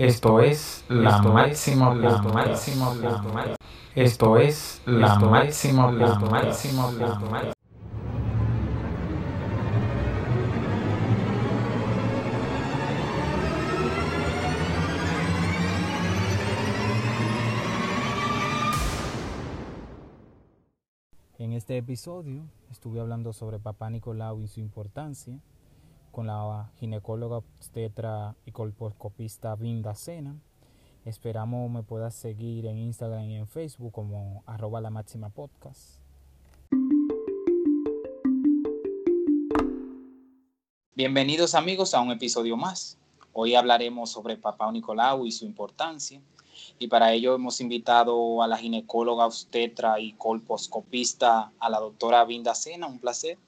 Esto es la máxima, la máxima, la máxima. Esto es la máxima, la máxima, la máxima. En este episodio estuve hablando sobre Papá Nicolau y su importancia con la ginecóloga obstetra y colposcopista Vinda Sena. Esperamos me puedas seguir en Instagram y en Facebook como arroba la máxima podcast. Bienvenidos amigos a un episodio más. Hoy hablaremos sobre Papá Nicolau y su importancia. Y para ello hemos invitado a la ginecóloga obstetra y colposcopista, a la doctora Vinda Sena. Un placer.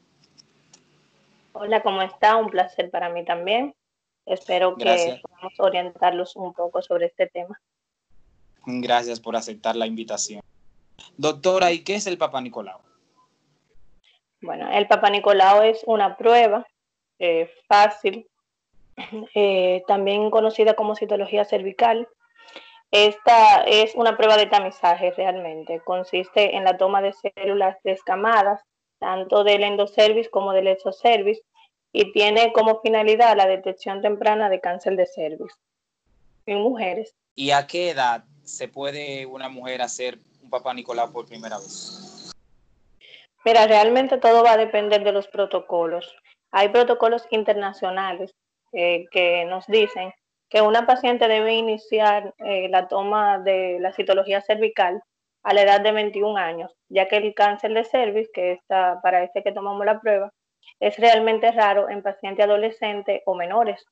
Hola, ¿cómo está? Un placer para mí también. Espero que podamos orientarlos un poco sobre este tema. Gracias por aceptar la invitación. Doctora, ¿y qué es el Papa Nicolau? Bueno, el Papa Nicolau es una prueba eh, fácil, eh, también conocida como citología cervical. Esta es una prueba de tamizaje realmente. Consiste en la toma de células descamadas tanto del endocervis como del exocervis, y tiene como finalidad la detección temprana de cáncer de cervix en mujeres. ¿Y a qué edad se puede una mujer hacer un papá Nicolás por primera vez? Mira, realmente todo va a depender de los protocolos. Hay protocolos internacionales eh, que nos dicen que una paciente debe iniciar eh, la toma de la citología cervical a la edad de 21 años, ya que el cáncer de cervix, que está para este que tomamos la prueba, es realmente raro en pacientes adolescentes o menores.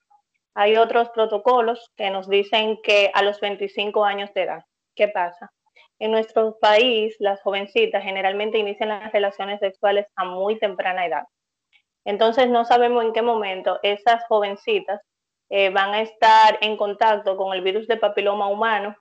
Hay otros protocolos que nos dicen que a los 25 años de edad. ¿Qué pasa? En nuestro país, las jovencitas generalmente inician las relaciones sexuales a muy temprana edad. Entonces no sabemos en qué momento esas jovencitas eh, van a estar en contacto con el virus de papiloma humano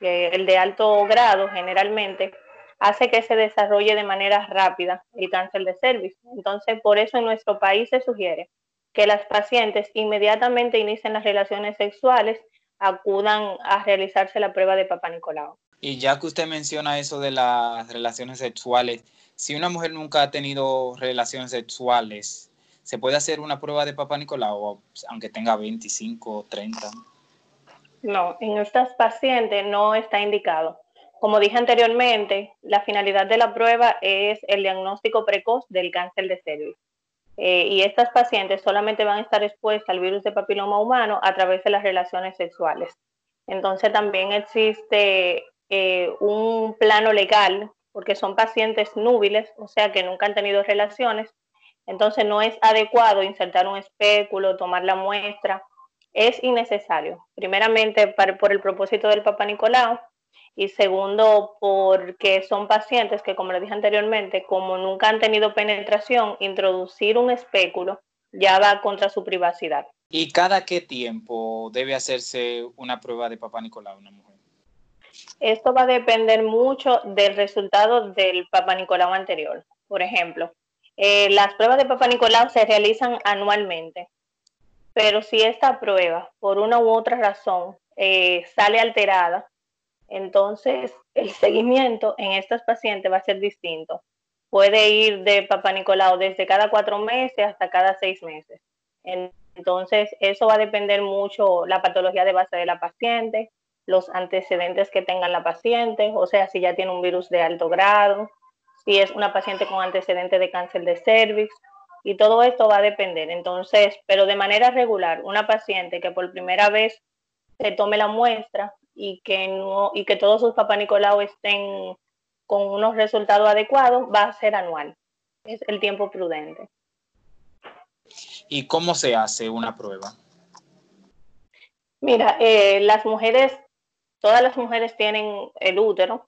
el de alto grado generalmente, hace que se desarrolle de manera rápida el cáncer de cervix. Entonces, por eso en nuestro país se sugiere que las pacientes inmediatamente inicien las relaciones sexuales, acudan a realizarse la prueba de Papa Nicolau. Y ya que usted menciona eso de las relaciones sexuales, si una mujer nunca ha tenido relaciones sexuales, ¿se puede hacer una prueba de Papa Nicolau aunque tenga 25 o 30? No, en estas pacientes no está indicado. Como dije anteriormente, la finalidad de la prueba es el diagnóstico precoz del cáncer de cervix. Eh, y estas pacientes solamente van a estar expuestas al virus de papiloma humano a través de las relaciones sexuales. Entonces también existe eh, un plano legal, porque son pacientes núbiles, o sea que nunca han tenido relaciones. Entonces no es adecuado insertar un espéculo, tomar la muestra es innecesario. Primeramente, por el propósito del Papa Nicolau y segundo, porque son pacientes que, como le dije anteriormente, como nunca han tenido penetración, introducir un espéculo ya va contra su privacidad. ¿Y cada qué tiempo debe hacerse una prueba de Papa Nicolau una mujer? Esto va a depender mucho del resultado del Papa Nicolau anterior. Por ejemplo, eh, las pruebas de Papa Nicolau se realizan anualmente. Pero si esta prueba, por una u otra razón, eh, sale alterada, entonces el seguimiento en estas pacientes va a ser distinto. Puede ir de Papa Nicolau desde cada cuatro meses hasta cada seis meses. Entonces, eso va a depender mucho la patología de base de la paciente, los antecedentes que tenga la paciente, o sea, si ya tiene un virus de alto grado, si es una paciente con antecedente de cáncer de cervix, y todo esto va a depender. Entonces, pero de manera regular, una paciente que por primera vez se tome la muestra y que no y que todos sus papá Nicolau estén con unos resultados adecuados, va a ser anual. Es el tiempo prudente. ¿Y cómo se hace una prueba? Mira, eh, las mujeres, todas las mujeres tienen el útero,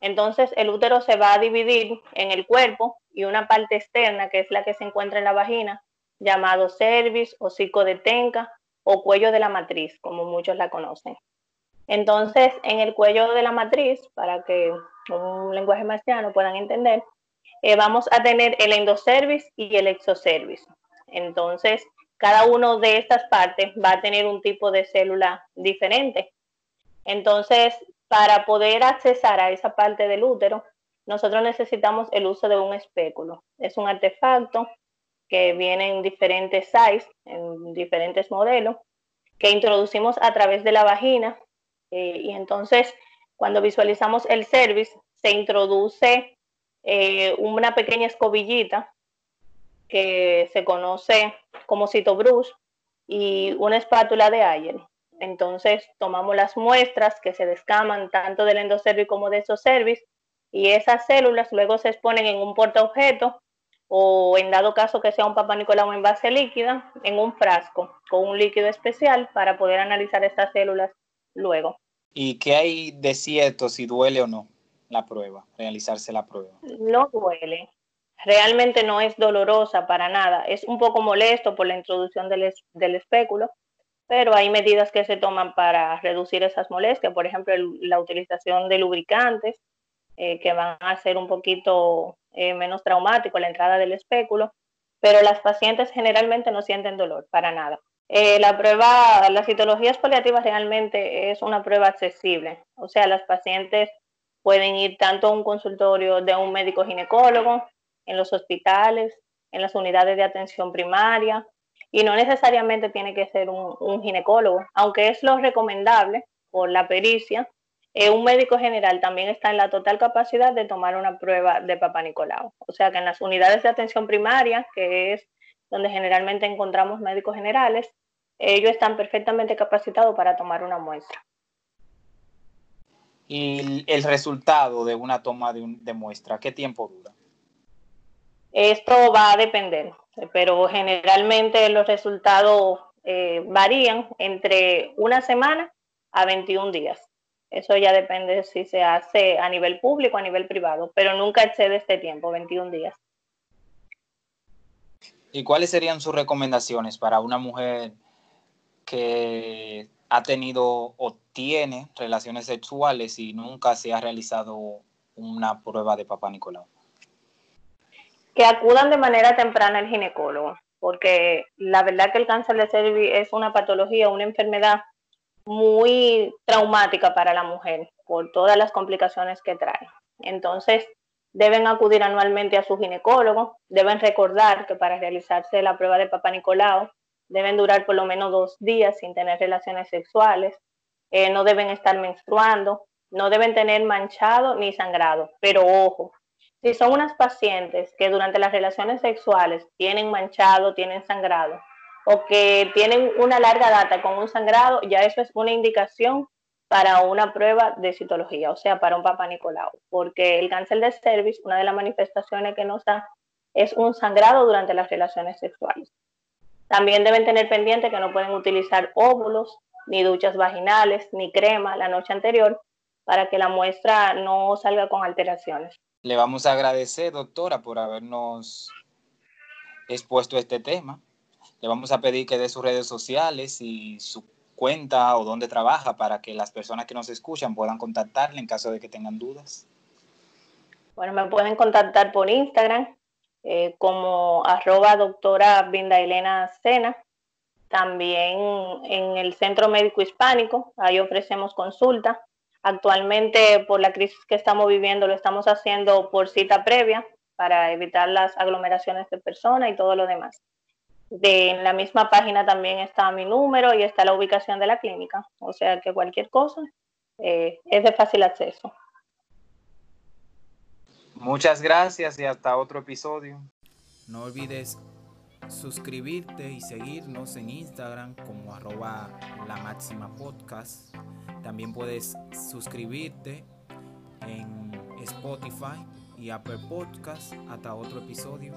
entonces el útero se va a dividir en el cuerpo y una parte externa, que es la que se encuentra en la vagina, llamado cervix, hocico de tenca o cuello de la matriz, como muchos la conocen. Entonces, en el cuello de la matriz, para que un lenguaje marciano puedan entender, eh, vamos a tener el endocervix y el exocervix. Entonces, cada uno de estas partes va a tener un tipo de célula diferente. Entonces, para poder accesar a esa parte del útero, nosotros necesitamos el uso de un espéculo. Es un artefacto que viene en diferentes sizes, en diferentes modelos, que introducimos a través de la vagina. Eh, y entonces, cuando visualizamos el cervix, se introduce eh, una pequeña escobillita que se conoce como citobrus y una espátula de Ayer. Entonces tomamos las muestras que se descaman tanto del endocervix como de exocervix y esas células luego se exponen en un portaobjeto o en dado caso que sea un papá Nicolau en base líquida, en un frasco con un líquido especial para poder analizar estas células luego. ¿Y qué hay de cierto si duele o no la prueba, realizarse la prueba? No duele. Realmente no es dolorosa para nada. Es un poco molesto por la introducción del, del espéculo, pero hay medidas que se toman para reducir esas molestias. Por ejemplo, la utilización de lubricantes eh, que van a ser un poquito eh, menos traumático la entrada del espéculo, pero las pacientes generalmente no sienten dolor para nada. Eh, la prueba, las citologías paliativas realmente es una prueba accesible, o sea, las pacientes pueden ir tanto a un consultorio de un médico ginecólogo, en los hospitales, en las unidades de atención primaria, y no necesariamente tiene que ser un, un ginecólogo, aunque es lo recomendable por la pericia, eh, un médico general también está en la total capacidad de tomar una prueba de Papa Nicolau. O sea que en las unidades de atención primaria, que es donde generalmente encontramos médicos generales, ellos están perfectamente capacitados para tomar una muestra. ¿Y el resultado de una toma de, muestra, qué tiempo dura? Esto va a depender, pero generalmente los resultados eh, varían entre una semana a 21 días. Eso ya depende si se hace a nivel público o a nivel privado, pero nunca excede este tiempo, 21 días. ¿Y cuáles serían sus recomendaciones para una mujer que ha tenido o tiene relaciones sexuales y nunca se ha realizado una prueba de papá Nicolau? Que acudan de manera temprana al ginecólogo, porque la verdad que el cáncer de cervix es una patología, una enfermedad muy traumática para la mujer por todas las complicaciones que trae. Entonces, deben acudir anualmente a su ginecólogo, deben recordar que para realizarse la prueba de Papa Nicolau deben durar por lo menos dos días sin tener relaciones sexuales, eh, no deben estar menstruando, no deben tener manchado ni sangrado, pero ojo, si son unas pacientes que durante las relaciones sexuales tienen manchado, tienen sangrado, o que tienen una larga data con un sangrado, ya eso es una indicación para una prueba de citología, o sea, para un Papa Nicolau, porque el cáncer de cervix, una de las manifestaciones que nos da es un sangrado durante las relaciones sexuales. También deben tener pendiente que no pueden utilizar óvulos, ni duchas vaginales, ni crema la noche anterior, para que la muestra no salga con alteraciones. Le vamos a agradecer, doctora, por habernos expuesto este tema. Le vamos a pedir que dé sus redes sociales y su cuenta o dónde trabaja para que las personas que nos escuchan puedan contactarle en caso de que tengan dudas. Bueno, me pueden contactar por Instagram eh, como arroba doctora Elena. También en el Centro Médico Hispánico, ahí ofrecemos consulta. Actualmente, por la crisis que estamos viviendo, lo estamos haciendo por cita previa para evitar las aglomeraciones de personas y todo lo demás. De, en la misma página también está mi número y está la ubicación de la clínica. O sea que cualquier cosa eh, es de fácil acceso. Muchas gracias y hasta otro episodio. No olvides suscribirte y seguirnos en Instagram como arroba la máxima podcast. También puedes suscribirte en Spotify y Apple Podcast hasta otro episodio.